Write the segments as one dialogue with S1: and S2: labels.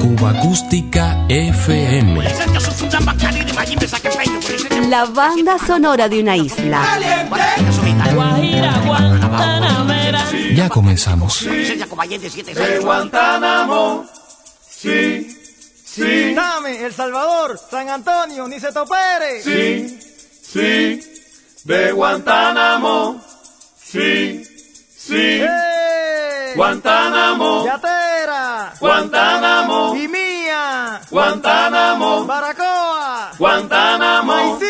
S1: Cuba Acústica FM.
S2: La banda sonora de una isla.
S1: Ya comenzamos.
S3: De Guantánamo, sí, sí,
S4: Dame, El Salvador, San Antonio, Niceto Pérez.
S3: sí, sí, de Guantánamo, sí, sí,
S4: ¡Eh!
S3: Guantánamo,
S4: Yatera.
S3: Guantánamo,
S4: Y mía.
S3: Guantánamo,
S4: Baracoa.
S3: Guantánamo.
S4: Maicí.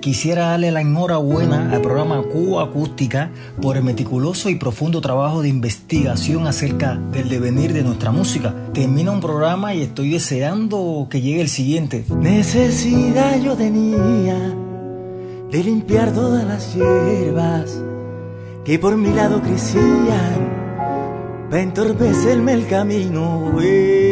S5: Quisiera darle la enhorabuena al programa Cuba Acústica por el meticuloso y profundo trabajo de investigación acerca del devenir de nuestra música. Termina un programa y estoy deseando que llegue el siguiente. Necesidad yo tenía de limpiar todas las hierbas que por mi lado crecían para entorpecerme el camino. eh.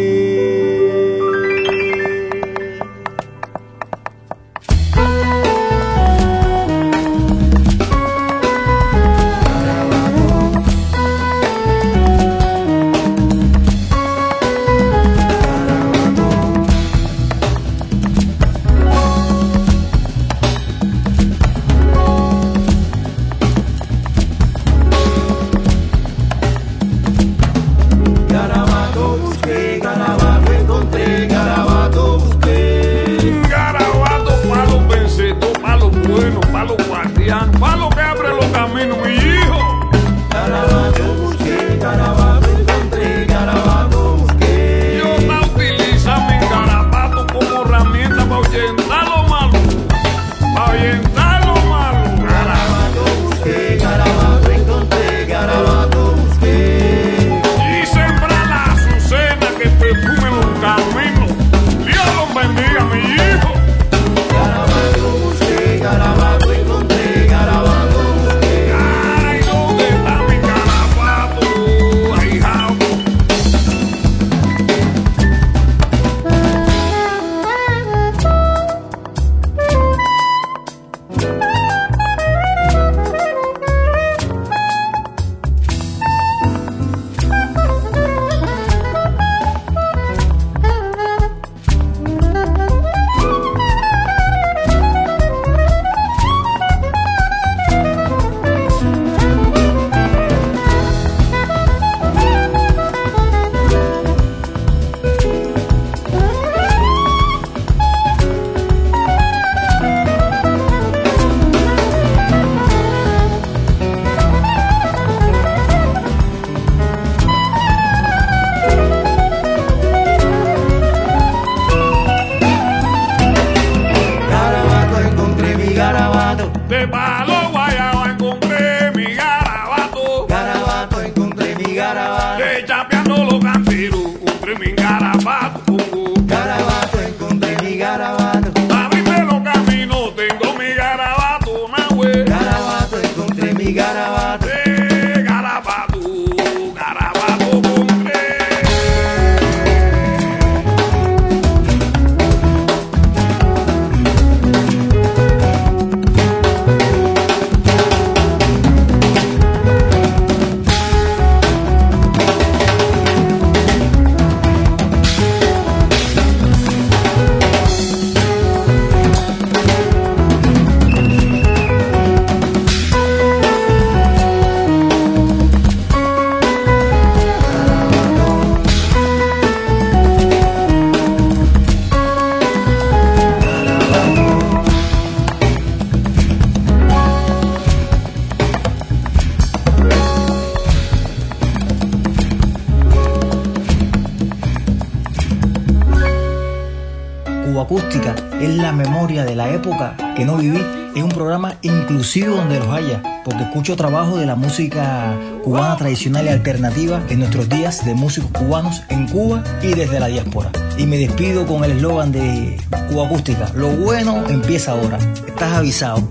S4: memoria de la época que no viví es un programa inclusivo donde los haya, porque escucho trabajo de la música cubana tradicional y alternativa en nuestros días de músicos cubanos en Cuba y desde la diáspora. Y me despido con el eslogan de Cuba Acústica, lo bueno empieza ahora, estás avisado.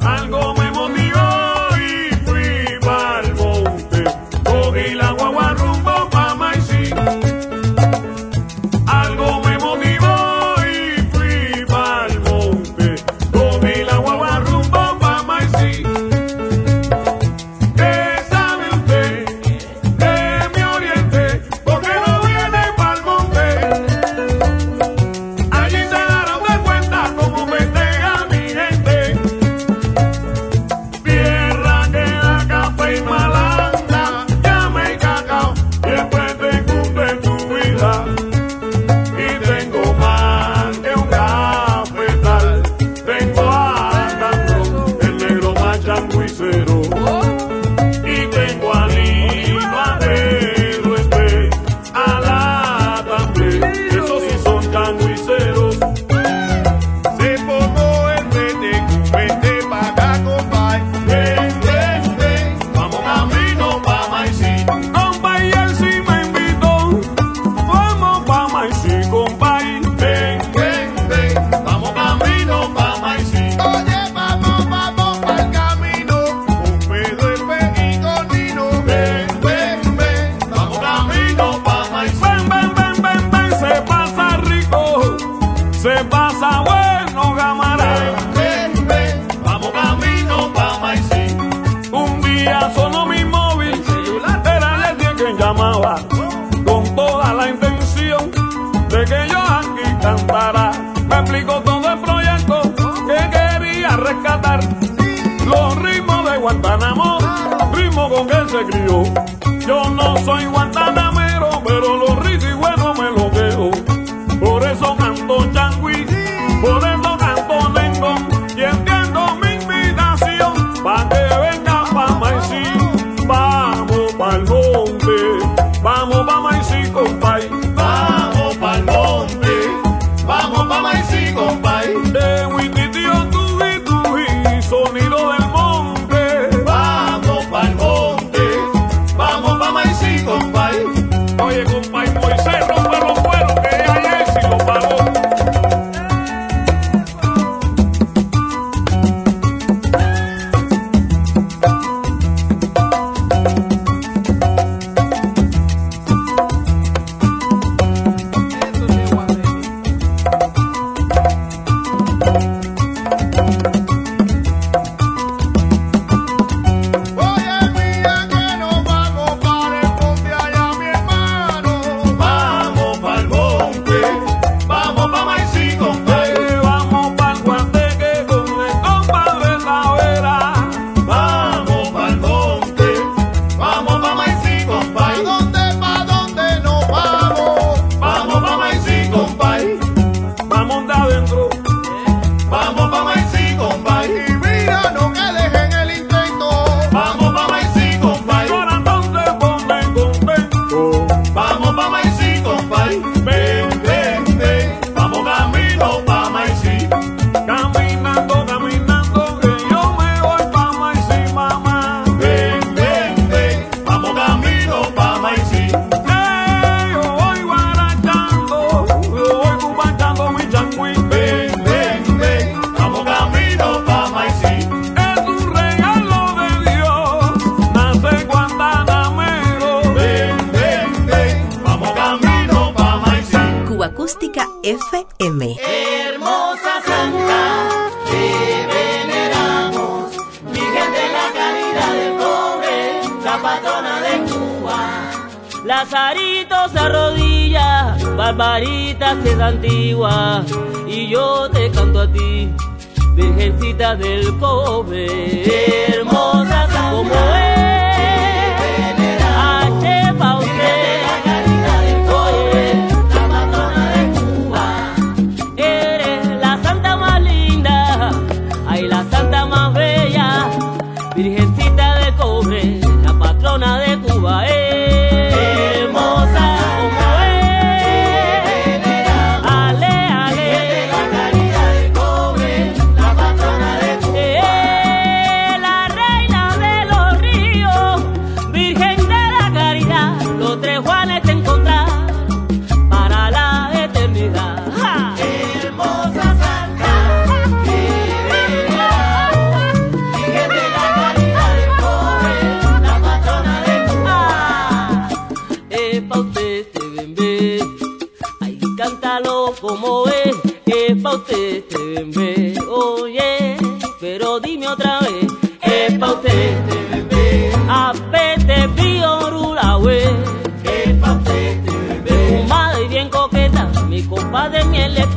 S6: virgencita del Cobre. Hermosa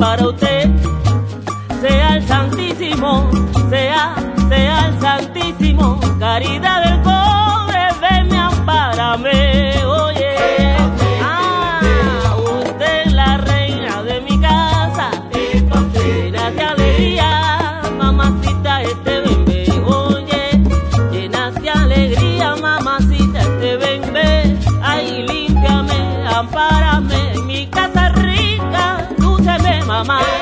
S7: para usted. Sea el Santísimo, sea, sea el Santísimo, caridad del cobre, venme, ampárame, oye. Ah, usted es la reina de mi casa, llena de alegría, mamacita, este bebé, oye. Oh yeah. Llenas de alegría, mamacita, este bebé, ay, límpiame, ampárame, mi casa.
S6: my mind.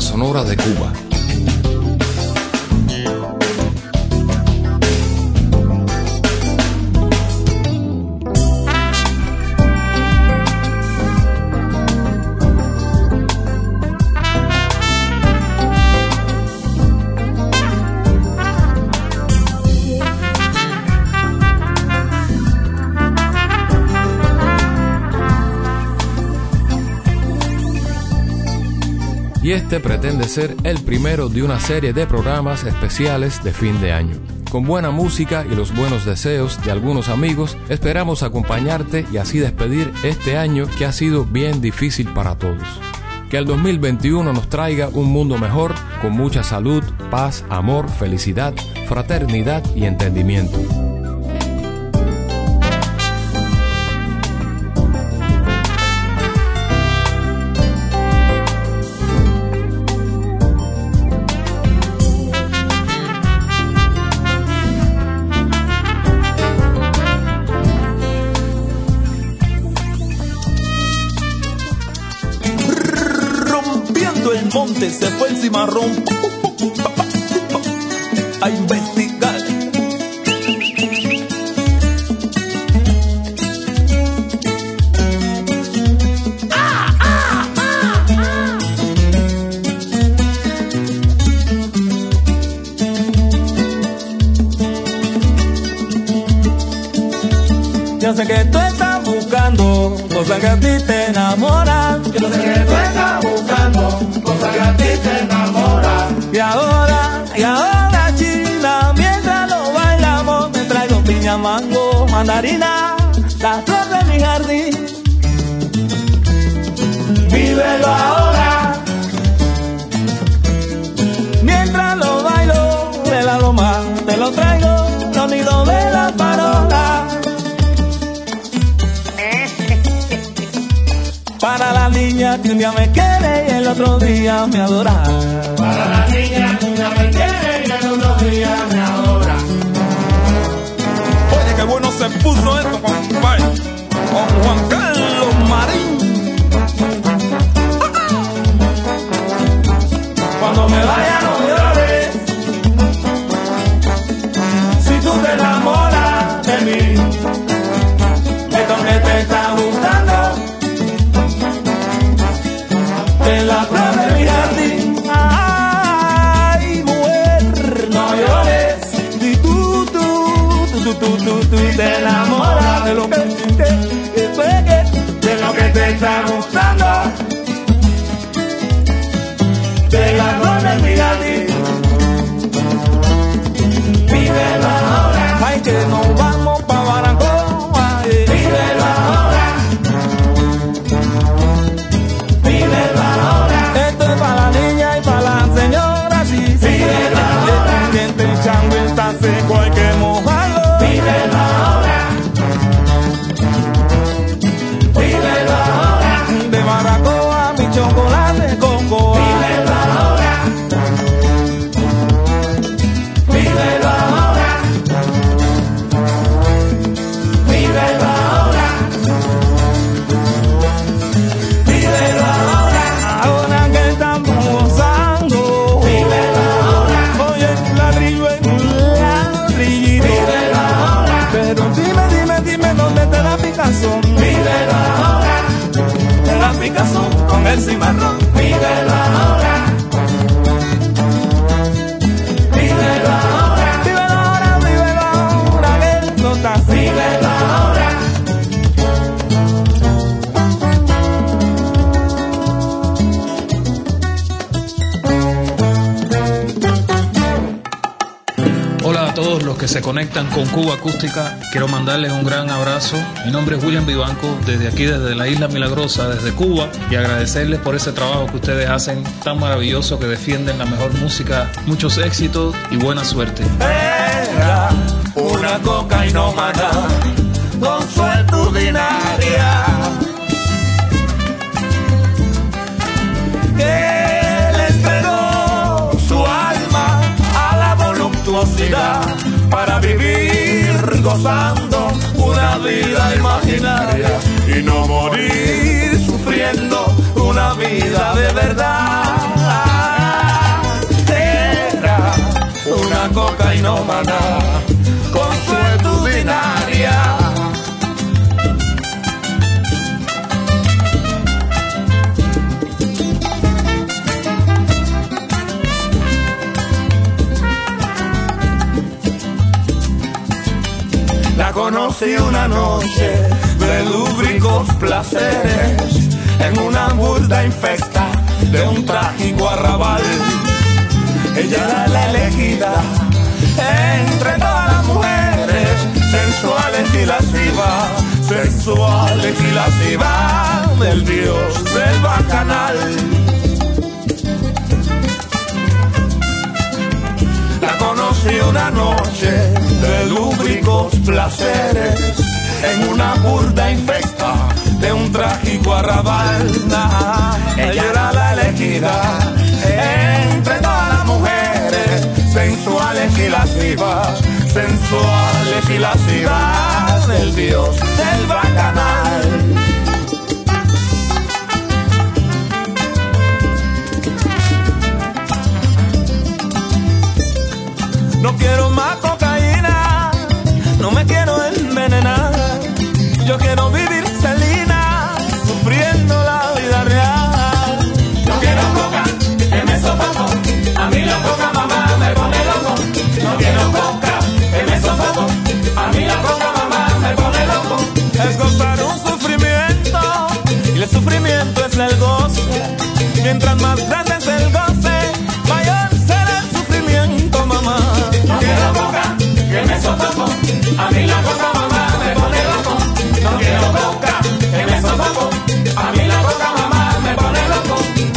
S6: sonora de Cuba. Este pretende ser el primero de una serie de programas especiales de fin de año. Con buena música y los buenos deseos de algunos amigos, esperamos acompañarte y así despedir este año que ha sido bien difícil para todos. Que el 2021 nos traiga un mundo mejor, con mucha salud, paz, amor, felicidad, fraternidad y entendimiento.
S8: Se fue el cimarrón un día me quiere y el otro día me adora. Para la niña que un día me quiere y el otro día me adora. Oye, qué bueno se puso esto, compadre. El
S9: los que se conectan con Cuba Acústica. Quiero mandarles un gran abrazo. Mi nombre es William Vivanco, desde aquí, desde la Isla Milagrosa, desde Cuba, y agradecerles por ese trabajo que ustedes hacen tan maravilloso, que defienden la mejor música, muchos éxitos y buena suerte.
S8: Era una cocainómana consuetudinaria que le entregó su alma a la voluptuosidad para vivir gozando una vida imaginaria y no morir sufriendo una vida de verdad. Era una cocainómana consuetudinaria. La conocí una noche de lúbricos placeres en una burda infecta de un trágico arrabal. Ella era la elegida entre todas las mujeres, sensuales y lascivas, sensuales y lascivas del dios del bacanal. La conocí una noche de lúbricos placeres en una burda infecta de un trágico arrabal. Ella era la elegida entre todas las mujeres sensuales y lascivas, sensuales y lascivas del dios del bacanal. Quiero más cocaína, no me quiero envenenar. Yo quiero vivir Celina, sufriendo la vida real.
S2: No quiero coca, que me sofoco. A mí la coca mamá me pone loco. No quiero coca, que me sofoco. A mí la coca mamá me pone loco.
S8: Es gozar un sufrimiento y el sufrimiento es el goce. Mientras más grande es el goce,
S2: A mí la coca mamá me pone loco. No quiero coca, que me sofoco. A mí la coca mamá me pone loco.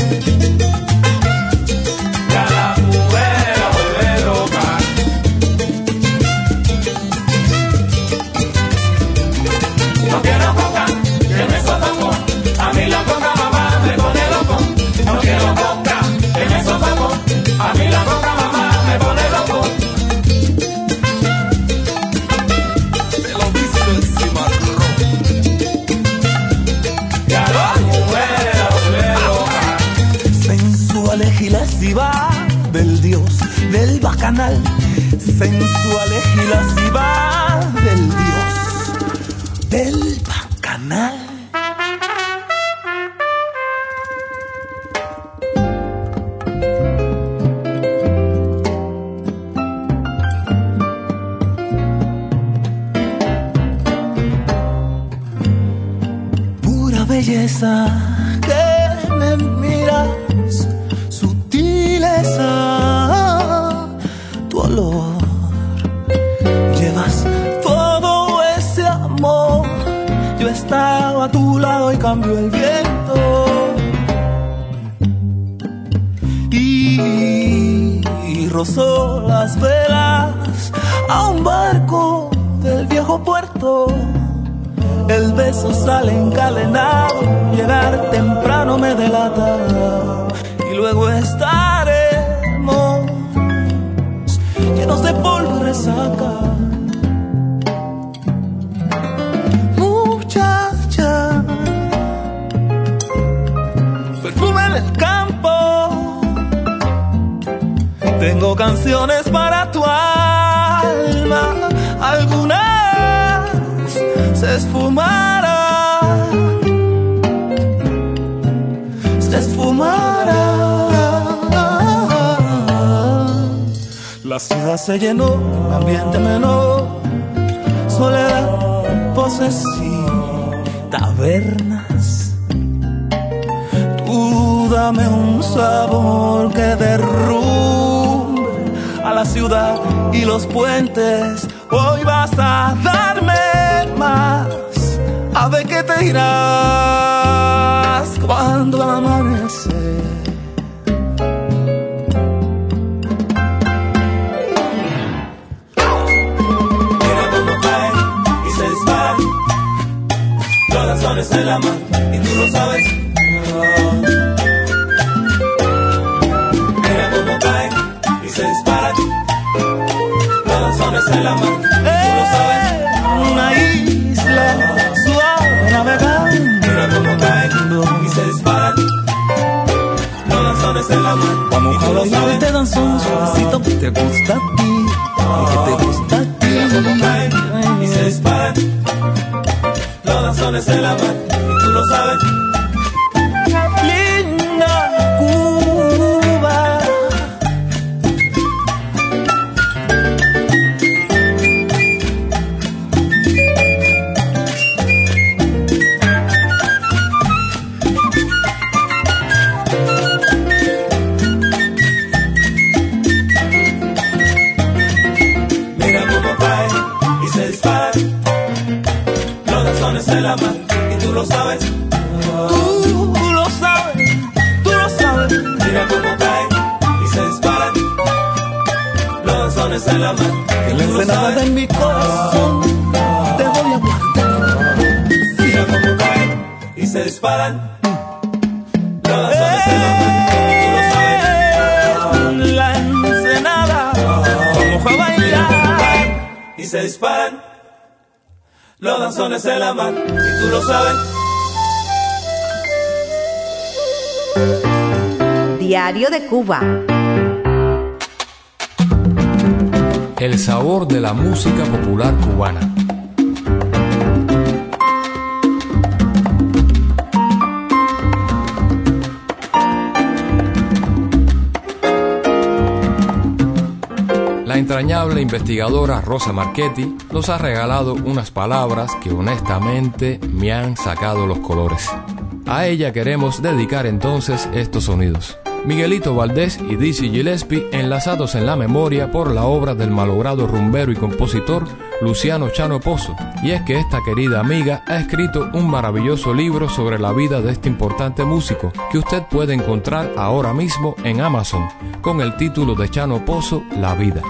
S8: Sensual y lasciva del dios del bacanal. Dame un sabor que derrumbe a la ciudad y los puentes. Hoy vas a darme más. A ver qué te irás cuando amanece.
S2: Mira cómo cae y se dispara. Los lanzones en la mano y tú lo sabes. Se dispara. Los lanzones en la y tú lo sabes.
S8: Una isla suave navegando.
S2: Mira cómo cae y se dispara. Los lanzones en la mano
S8: Vamos
S2: y
S8: a
S2: tú lo sabes.
S8: este danzón suavecito que te gusta a ti. que te gusta a ti.
S2: Mira cómo cae y se dispara. Los lanzones en la mano y tú lo sabes.
S10: Que la ensenada en mi corazón te voy a guardar.
S8: Mira cómo caen y se disparan. Los danzones se la man y tú lo sabes.
S10: La ensenada, como fue a bailar.
S8: y se disparan. Los danzones se la man y tú lo sabes.
S11: Diario de Cuba.
S1: El sabor de la música popular cubana. La entrañable investigadora Rosa Marchetti nos ha regalado unas palabras que honestamente me han sacado los colores. A ella queremos dedicar entonces estos sonidos. Miguelito Valdés y Dizzy Gillespie enlazados en la memoria por la obra del malogrado rumbero y compositor Luciano Chano Pozo. Y es que esta querida amiga ha escrito un maravilloso libro sobre la vida de este importante músico que usted puede encontrar ahora mismo en Amazon con el título de Chano Pozo La vida.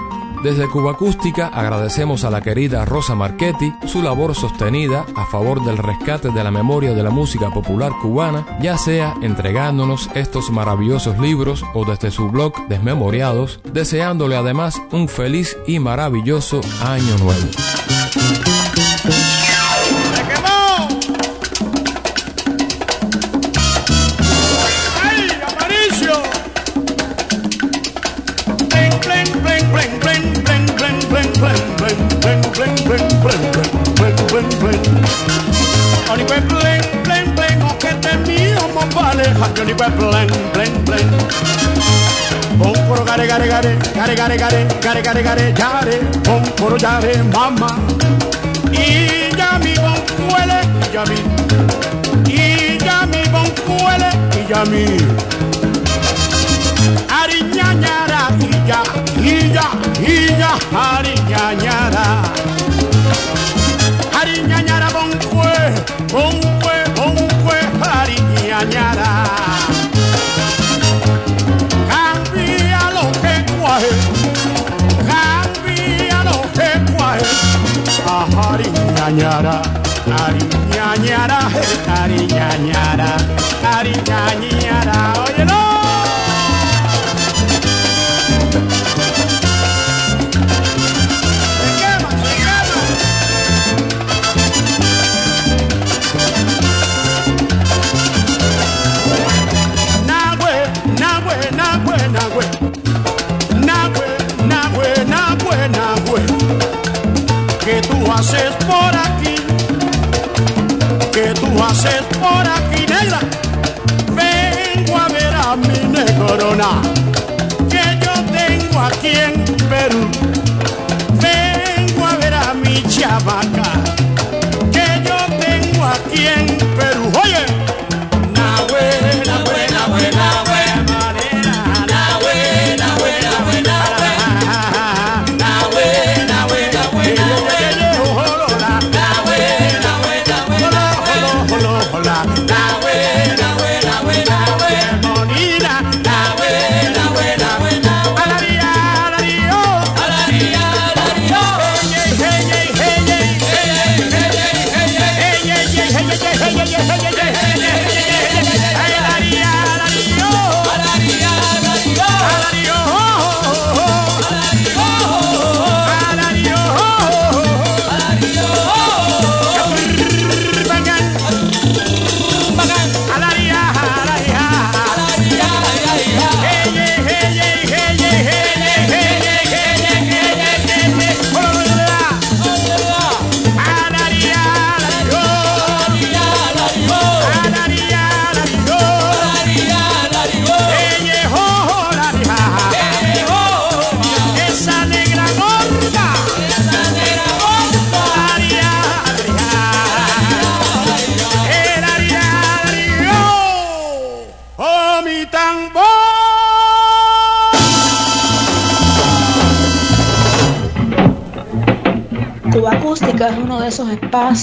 S1: Desde Cuba Acústica agradecemos a la querida Rosa Marchetti su labor sostenida a favor del rescate de la memoria de la música popular cubana, ya sea entregándonos estos maravillosos libros o desde su blog Desmemoriados, deseándole además un feliz y maravilloso año nuevo.
S10: ¡Se quemó! ¡Ay, Ariñañara, y ya, y ya ariñañara. Ariñañara, boncue, boncue, boncue, ariñañara. Cambia lo que cuaje, cambia lo que cuaje. Ariñañara, ariñañara, ariñañara, ariñañara. Oye, haces por aquí? ¿Qué tú haces por aquí, negra? Vengo a ver a mi negrona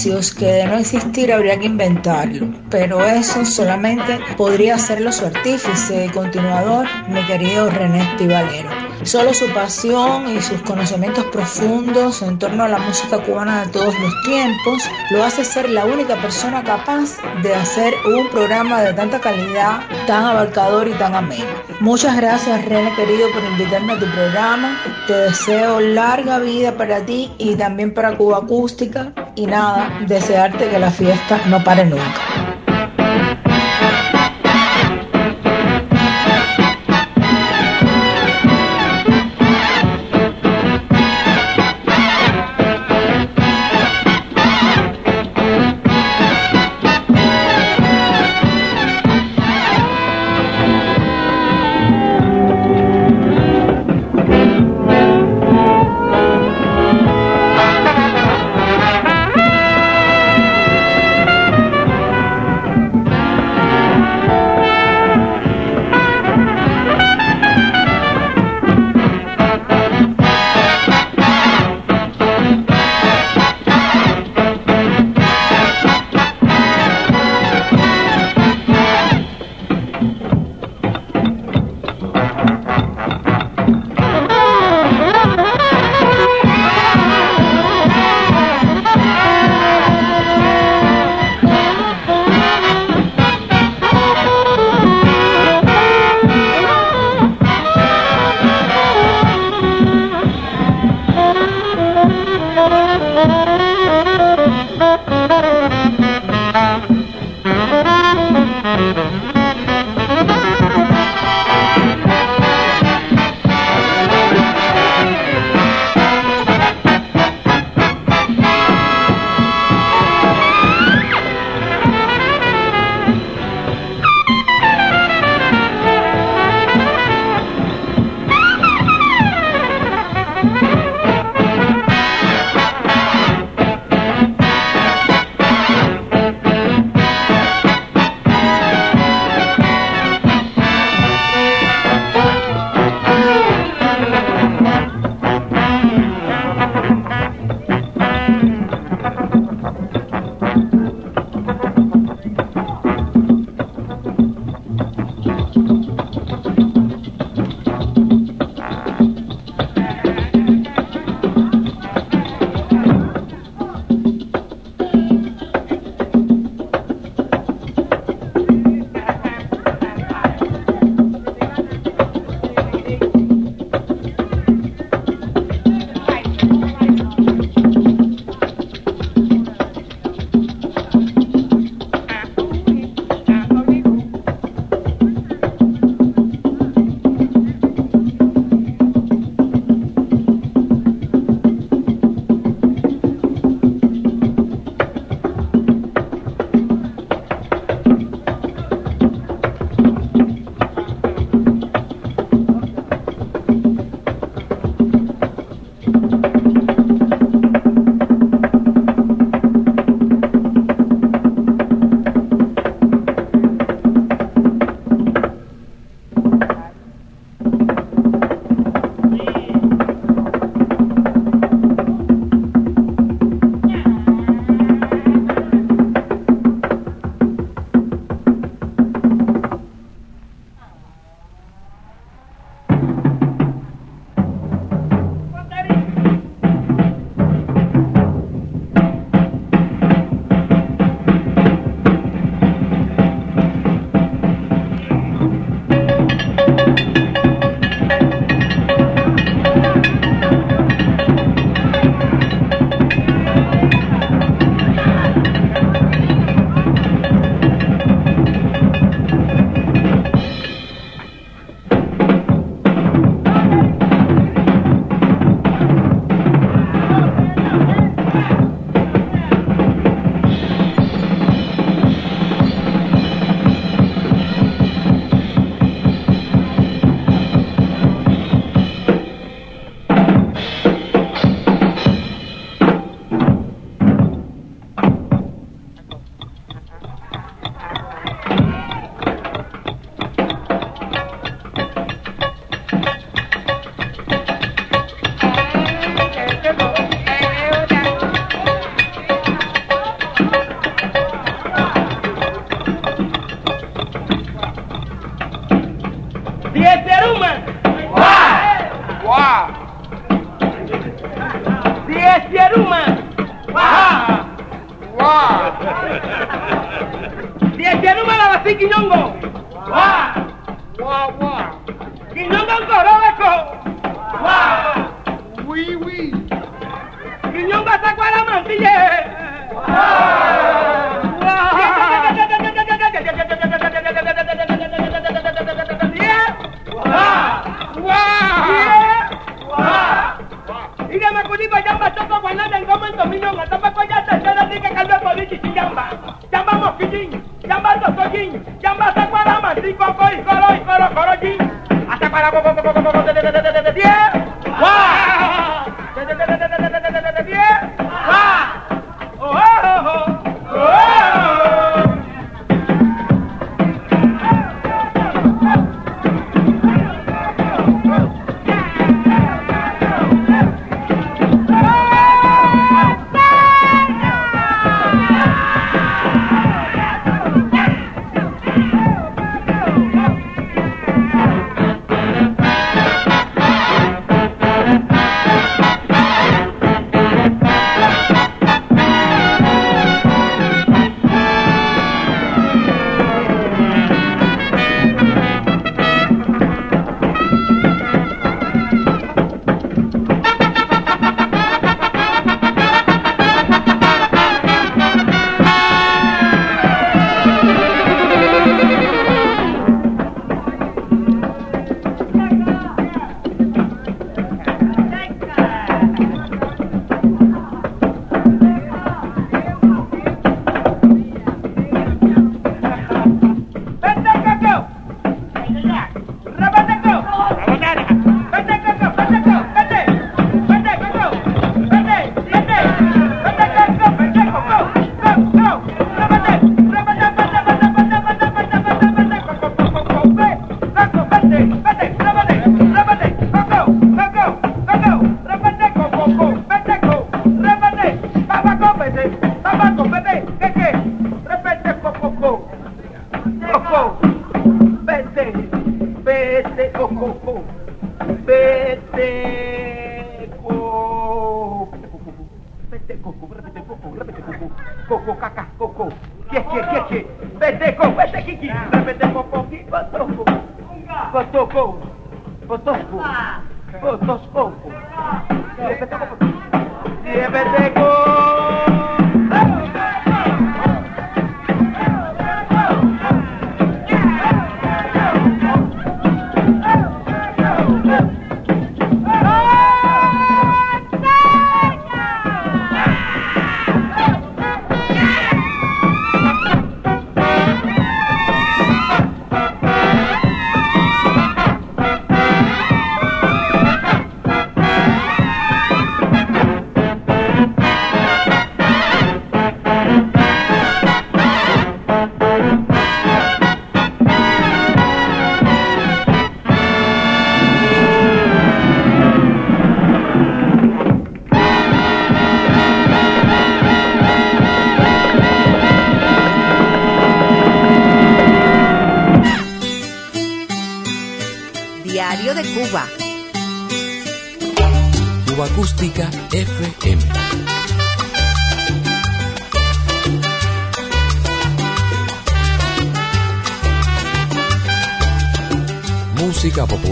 S12: espacios que de no existir habría que inventarlo, pero eso solamente podría hacerlo su artífice y continuador, mi querido René Estivalero. Solo su pasión y sus conocimientos profundos en torno a la música cubana de todos los tiempos lo hace ser la única persona capaz de hacer un programa de tanta calidad, tan abarcador y tan ameno. Muchas gracias René querido por invitarme a tu programa. Te deseo larga vida para ti y también para Cuba Acústica y nada, desearte que la fiesta no pare nunca.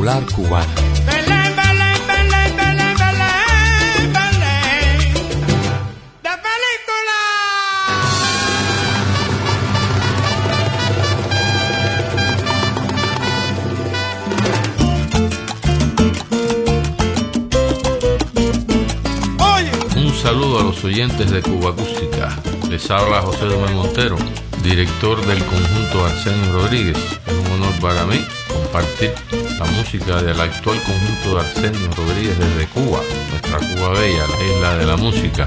S6: popular cubana.
S13: Un saludo a los oyentes de Cuba Acústica. Les habla José Domé Montero, director del conjunto Arsenio Rodríguez. Es un honor para mí compartir música del actual conjunto de Arsenio Rodríguez desde Cuba, nuestra Cuba Bella, la isla de la música.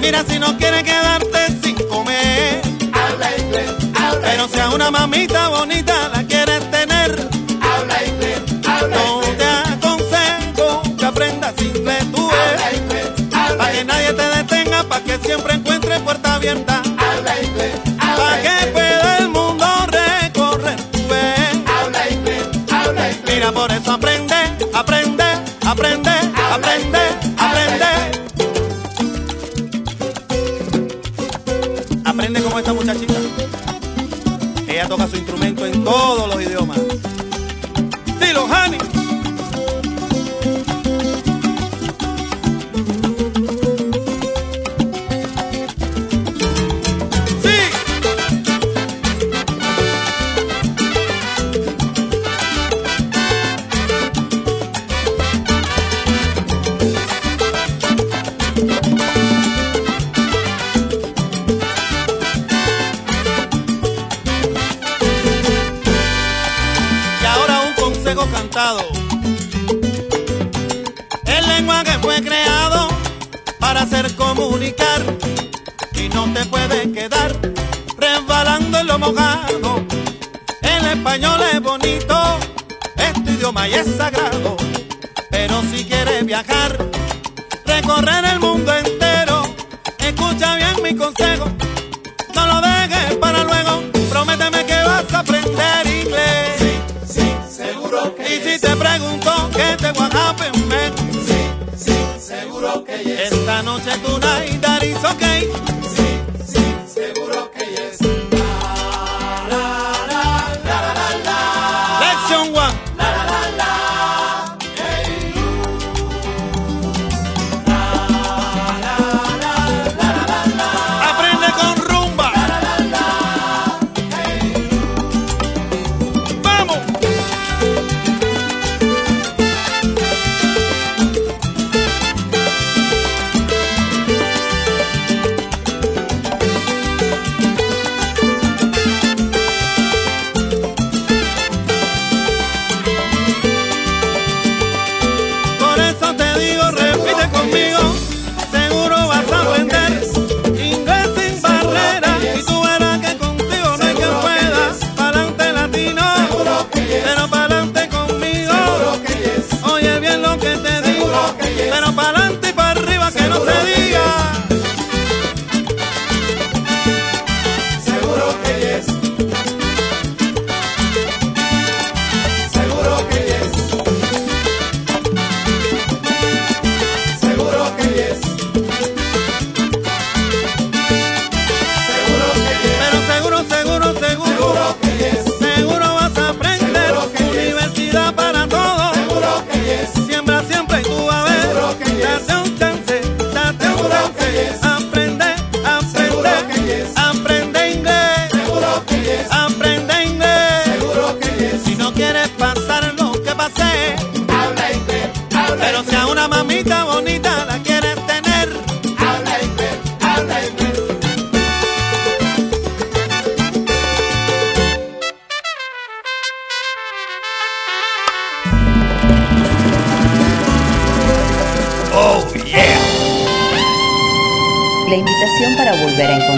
S3: Mira si no quieres quedarte sin comer. Pero inglés. sea una mamita bonita la quieres tener.
S2: Habla inglés, habla
S3: No te aconsejo que aprendas inglés tú Para que nadie te detenga, para que siempre encuentres puerta abierta. noche, tonight, that is okay.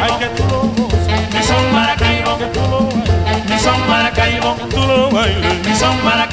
S2: Maracaibo, que tú lo mi son Maracaibo, que tú lo mi son Maracaibo, que tú lo bailes, mi son Maracaibo.